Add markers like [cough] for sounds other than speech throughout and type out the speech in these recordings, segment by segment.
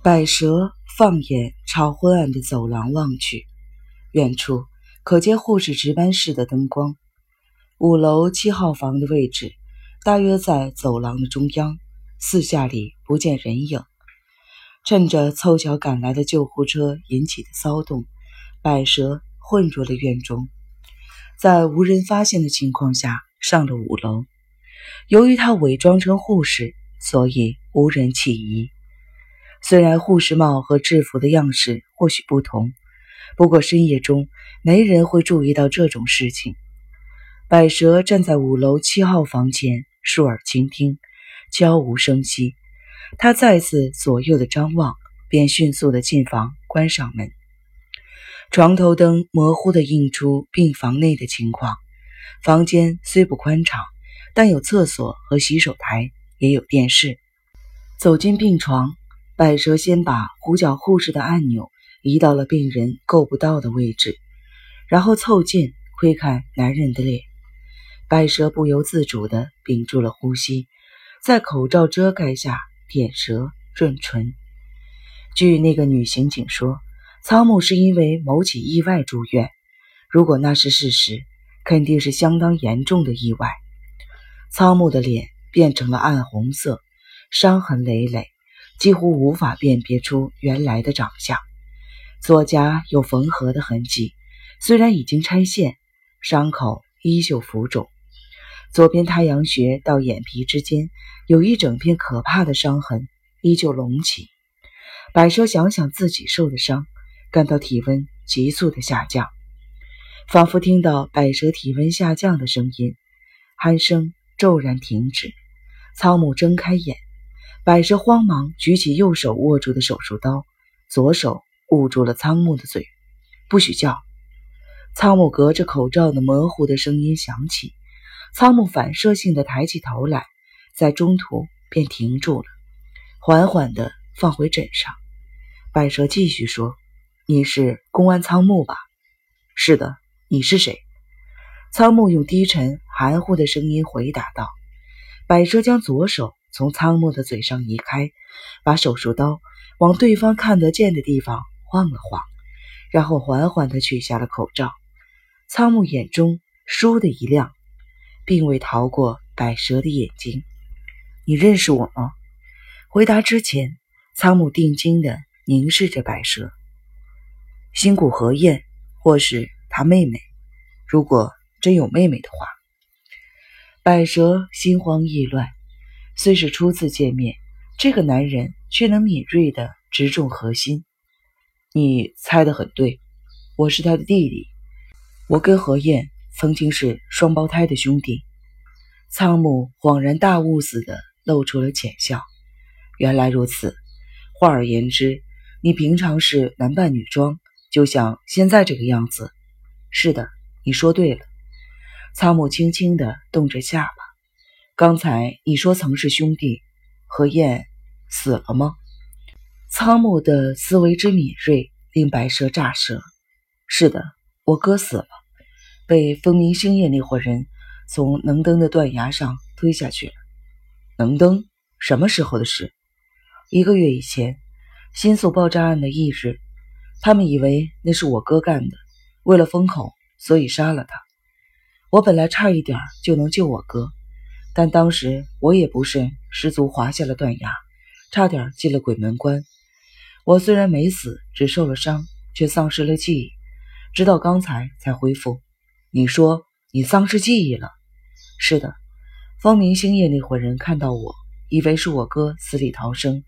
百蛇放眼朝昏暗的走廊望去，远处可见护士值班室的灯光。五楼七号房的位置大约在走廊的中央，四下里不见人影。趁着凑巧赶来的救护车引起的骚动，百蛇混入了院中，在无人发现的情况下上了五楼。由于他伪装成护士，所以无人起疑。虽然护士帽和制服的样式或许不同，不过深夜中没人会注意到这种事情。百蛇站在五楼七号房前，竖耳倾听，悄无声息。他再次左右的张望，便迅速的进房，关上门。床头灯模糊的映出病房内的情况。房间虽不宽敞。但有厕所和洗手台，也有电视。走进病床，百蛇先把呼叫护士的按钮移到了病人够不到的位置，然后凑近窥看男人的脸。百蛇不由自主地屏住了呼吸，在口罩遮盖下舔舌润唇。据那个女刑警说，仓木是因为某起意外住院。如果那是事实，肯定是相当严重的意外。仓木的脸变成了暗红色，伤痕累累，几乎无法辨别出原来的长相。左颊有缝合的痕迹，虽然已经拆线，伤口依旧浮肿。左边太阳穴到眼皮之间有一整片可怕的伤痕，依旧隆起。百蛇想想自己受的伤，感到体温急速的下降，仿佛听到百蛇体温下降的声音，鼾声。骤然停止，苍木睁开眼，百蛇慌忙举起右手握住的手术刀，左手捂住了仓木的嘴，不许叫。仓木隔着口罩的模糊的声音响起，仓木反射性的抬起头来，在中途便停住了，缓缓的放回枕上。百蛇继续说：“你是公安仓木吧？”“是的。”“你是谁？”仓木用低沉含糊的声音回答道：“百蛇将左手从仓木的嘴上移开，把手术刀往对方看得见的地方晃了晃，然后缓缓地取下了口罩。仓木眼中倏的一亮，并未逃过百蛇的眼睛。你认识我吗？”回答之前，仓木定睛地凝视着百蛇。新谷和彦，或是他妹妹，如果。真有妹妹的话，百蛇心慌意乱。虽是初次见面，这个男人却能敏锐地直中核心。你猜得很对，我是他的弟弟。我跟何燕曾经是双胞胎的兄弟。苍木恍然大悟似的露出了浅笑。原来如此。换而言之，你平常是男扮女装，就像现在这个样子。是的，你说对了。苍木轻轻地动着下巴。刚才你说曾是兄弟，何燕死了吗？仓木的思维之敏锐令白蛇乍舌。是的，我哥死了，被风明星夜那伙人从能登的断崖上推下去了。能登？什么时候的事？一个月以前，新宿爆炸案的翌日，他们以为那是我哥干的，为了封口，所以杀了他。我本来差一点就能救我哥，但当时我也不慎失足滑下了断崖，差点进了鬼门关。我虽然没死，只受了伤，却丧失了记忆，直到刚才才恢复。你说你丧失记忆了？是的，方明星夜那伙人看到我，以为是我哥死里逃生，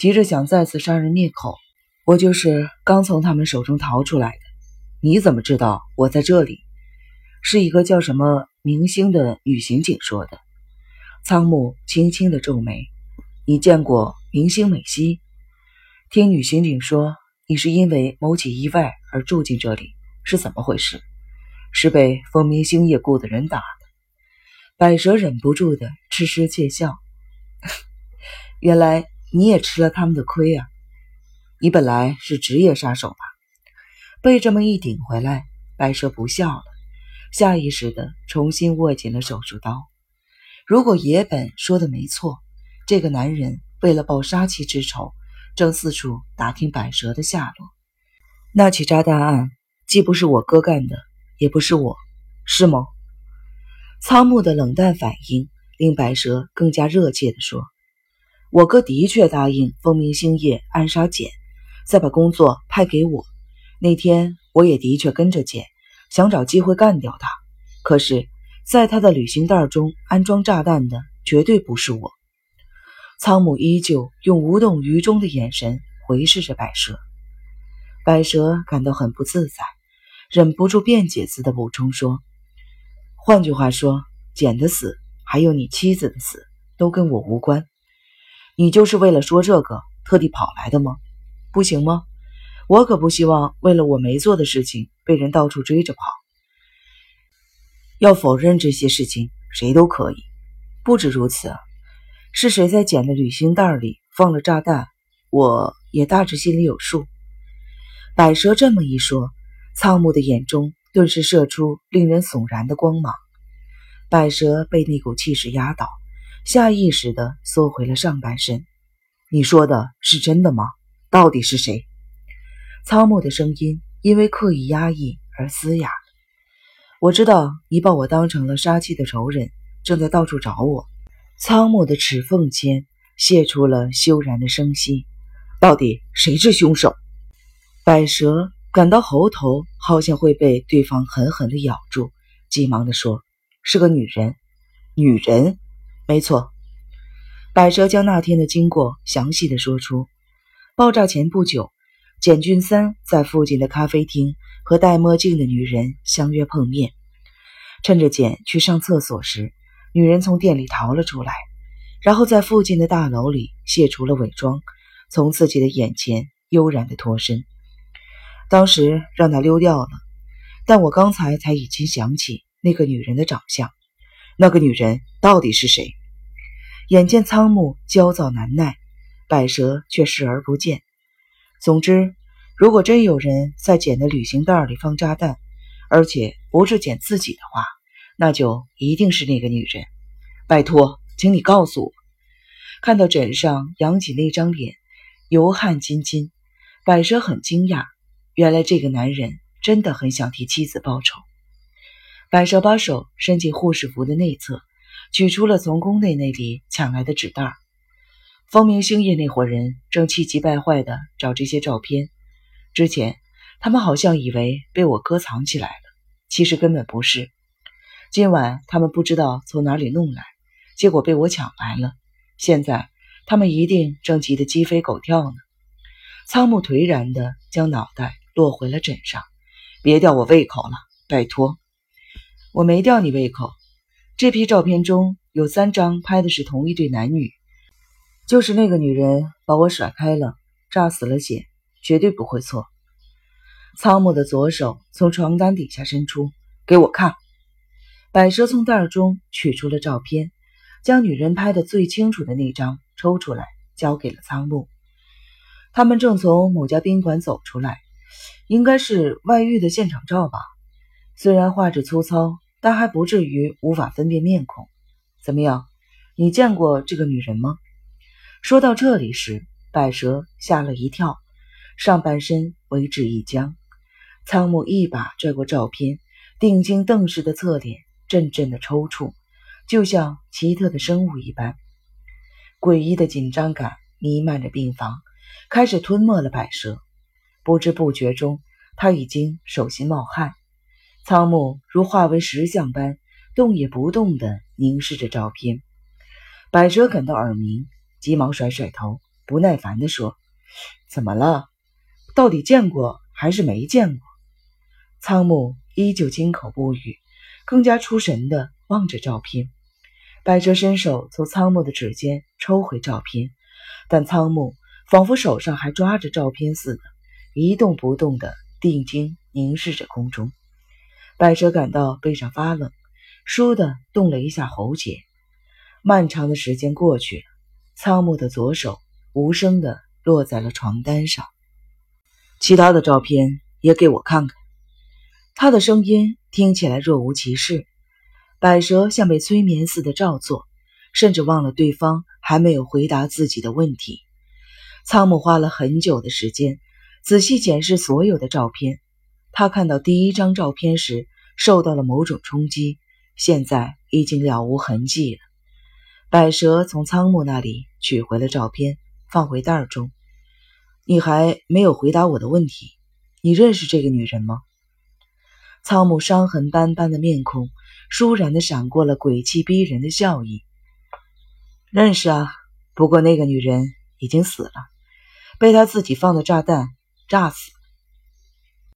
急着想再次杀人灭口。我就是刚从他们手中逃出来的。你怎么知道我在这里？是一个叫什么明星的女刑警说的。仓木轻轻的皱眉：“你见过明星美希？听女刑警说，你是因为某起意外而住进这里，是怎么回事？是被风明星夜雇的人打的？”百蛇忍不住的痴痴窃笑：“ [laughs] 原来你也吃了他们的亏啊！你本来是职业杀手吧？”被这么一顶回来，白蛇不笑了。下意识的重新握紧了手术刀。如果野本说的没错，这个男人为了报杀妻之仇，正四处打听百蛇的下落。那起炸弹案既不是我哥干的，也不是我，是吗？仓木的冷淡反应令百蛇更加热切地说：“我哥的确答应风明星夜暗杀简，再把工作派给我。那天我也的确跟着简，想找机会干掉他。可是，在他的旅行袋中安装炸弹的绝对不是我。”仓木依旧用无动于衷的眼神回视着百蛇。百蛇感到很不自在，忍不住辩解似的补充说：“换句话说，简的死，还有你妻子的死，都跟我无关。你就是为了说这个特地跑来的吗？不行吗？我可不希望为了我没做的事情被人到处追着跑。要否认这些事情，谁都可以。不止如此，是谁在简的旅行袋里放了炸弹，我也大致心里有数。”百蛇这么一说，苍木的眼中顿时射出令人悚然的光芒。百蛇被那股气势压倒，下意识地缩回了上半身。你说的是真的吗？到底是谁？苍木的声音因为刻意压抑而嘶哑。我知道你把我当成了杀气的仇人，正在到处找我。苍木的齿缝间泄出了悠然的声息。到底谁是凶手？百蛇感到喉头好像会被对方狠狠地咬住，急忙地说：“是个女人，女人，没错。”百蛇将那天的经过详细的说出。爆炸前不久，简俊三在附近的咖啡厅和戴墨镜的女人相约碰面。趁着简去上厕所时，女人从店里逃了出来，然后在附近的大楼里卸除了伪装，从自己的眼前悠然地脱身。当时让她溜掉了，但我刚才才已经想起那个女人的长相。那个女人到底是谁？眼见仓木焦躁难耐，百蛇却视而不见。总之，如果真有人在简的旅行袋里放炸弹，而且不是简自己的话，那就一定是那个女人。拜托，请你告诉我。看到枕上扬起那张脸，油汗津津，百蛇很惊讶。原来这个男人真的很想替妻子报仇。百蛇把手伸进护士服的内侧，取出了从宫内那里抢来的纸袋。风明星夜那伙人正气急败坏地找这些照片。之前他们好像以为被我哥藏起来了，其实根本不是。今晚他们不知道从哪里弄来，结果被我抢来了。现在他们一定正急得鸡飞狗跳呢。仓木颓然地将脑袋。落回了枕上，别吊我胃口了，拜托。我没吊你胃口。这批照片中有三张拍的是同一对男女，就是那个女人把我甩开了，炸死了简，绝对不会错。仓木的左手从床单底下伸出，给我看。百蛇从袋中取出了照片，将女人拍的最清楚的那张抽出来，交给了仓木。他们正从某家宾馆走出来。应该是外遇的现场照吧，虽然画质粗糙，但还不至于无法分辨面孔。怎么样，你见过这个女人吗？说到这里时，百蛇吓了一跳，上半身为之一僵。仓木一把拽过照片，定睛瞪视的侧脸阵阵的抽搐，就像奇特的生物一般。诡异的紧张感弥漫着病房，开始吞没了百蛇。不知不觉中，他已经手心冒汗。仓木如化为石像般动也不动地凝视着照片。百蛇感到耳鸣，急忙甩甩头，不耐烦地说：“怎么了？到底见过还是没见过？”仓木依旧缄口不语，更加出神地望着照片。百蛇伸手从仓木的指尖抽回照片，但仓木仿佛手上还抓着照片似的。一动不动地定睛凝视着空中，百蛇感到背上发冷，倏地动了一下喉结。漫长的时间过去了，仓木的左手无声地落在了床单上。其他的照片也给我看看。他的声音听起来若无其事。百蛇像被催眠似的照做，甚至忘了对方还没有回答自己的问题。仓木花了很久的时间，仔细检视所有的照片。他看到第一张照片时受到了某种冲击，现在已经了无痕迹了。百蛇从仓木那里取回了照片，放回袋中。你还没有回答我的问题，你认识这个女人吗？苍木伤痕斑斑的面孔，倏然的闪过了鬼气逼人的笑意。认识啊，不过那个女人已经死了，被他自己放的炸弹炸死。